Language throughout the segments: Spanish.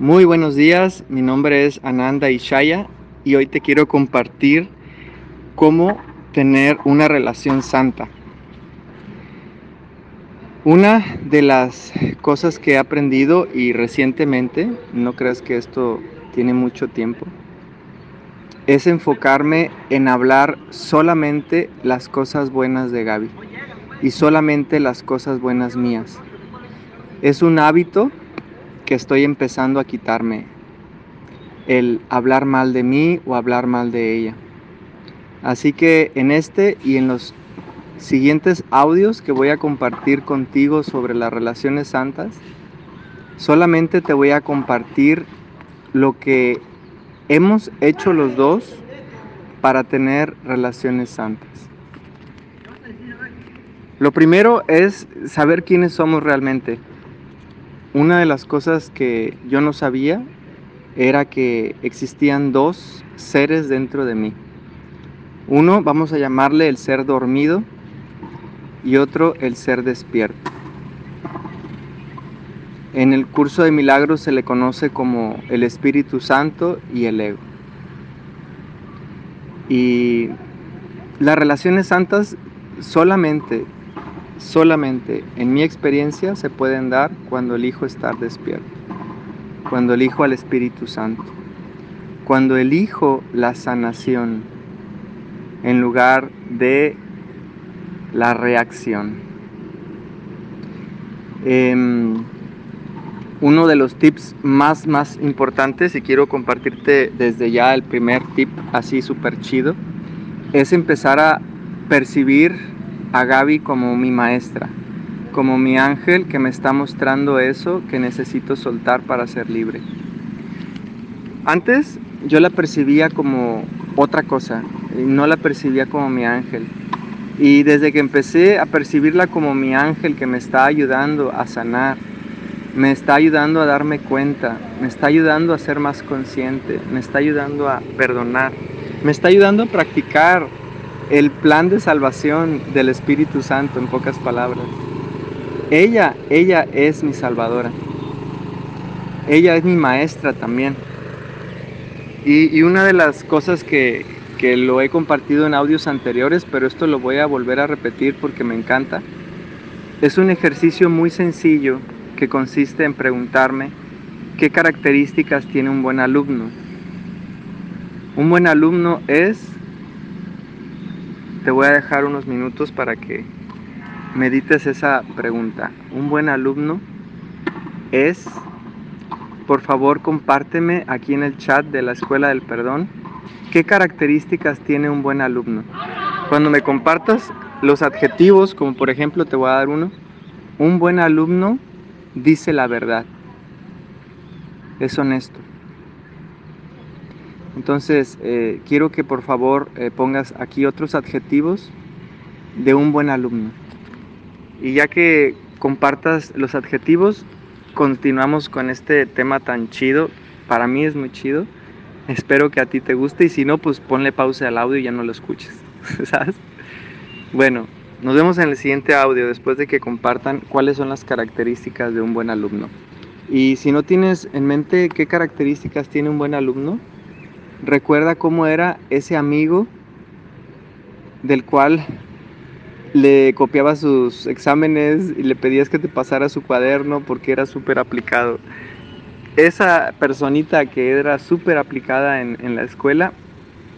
Muy buenos días, mi nombre es Ananda Ishaya y hoy te quiero compartir cómo tener una relación santa. Una de las cosas que he aprendido y recientemente, no creas que esto tiene mucho tiempo, es enfocarme en hablar solamente las cosas buenas de Gaby y solamente las cosas buenas mías. Es un hábito que estoy empezando a quitarme el hablar mal de mí o hablar mal de ella. Así que en este y en los siguientes audios que voy a compartir contigo sobre las relaciones santas, solamente te voy a compartir lo que hemos hecho los dos para tener relaciones santas. Lo primero es saber quiénes somos realmente una de las cosas que yo no sabía era que existían dos seres dentro de mí. Uno vamos a llamarle el ser dormido y otro el ser despierto. En el curso de milagros se le conoce como el Espíritu Santo y el ego. Y las relaciones santas solamente solamente en mi experiencia se pueden dar cuando elijo estar despierto, cuando elijo al Espíritu Santo, cuando elijo la sanación en lugar de la reacción. Em, uno de los tips más, más importantes, y quiero compartirte desde ya el primer tip así súper chido, es empezar a percibir a Gaby como mi maestra, como mi ángel que me está mostrando eso que necesito soltar para ser libre. Antes yo la percibía como otra cosa, no la percibía como mi ángel. Y desde que empecé a percibirla como mi ángel que me está ayudando a sanar, me está ayudando a darme cuenta, me está ayudando a ser más consciente, me está ayudando a perdonar, me está ayudando a practicar el plan de salvación del Espíritu Santo, en pocas palabras. Ella, ella es mi salvadora. Ella es mi maestra también. Y, una de las cosas que, que lo he compartido en audios anteriores, pero esto lo voy a volver a repetir porque me encanta, es un ejercicio muy sencillo que consiste en preguntarme qué características tiene un buen alumno. Un buen alumno es te voy a dejar unos minutos para que medites esa pregunta. Un buen alumno es, por favor compárteme aquí en el chat de la Escuela del Perdón, qué características tiene un buen alumno. Cuando me compartas los adjetivos, como por ejemplo te voy a dar uno, un buen alumno dice la verdad, es honesto. Entonces, eh, quiero que por favor eh, pongas aquí otros adjetivos de un buen alumno. Y ya que compartas los adjetivos, continuamos con este tema tan chido. Para mí es muy chido. Espero que a ti te guste y si no, pues ponle pausa al audio y ya no lo escuches. ¿Sabes? Bueno, nos vemos en el siguiente audio después de que compartan cuáles son las características de un buen alumno. Y si no tienes en mente qué características tiene un buen alumno, Recuerda cómo era ese amigo del cual le copiaba sus exámenes y le pedías que te pasara su cuaderno porque era súper aplicado. Esa personita que era súper aplicada en, en la escuela,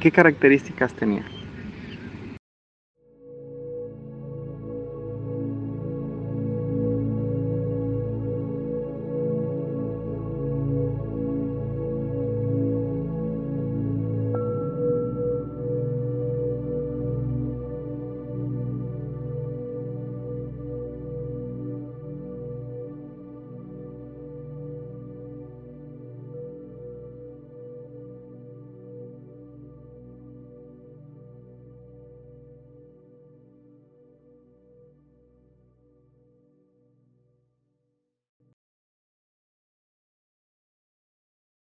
¿qué características tenía?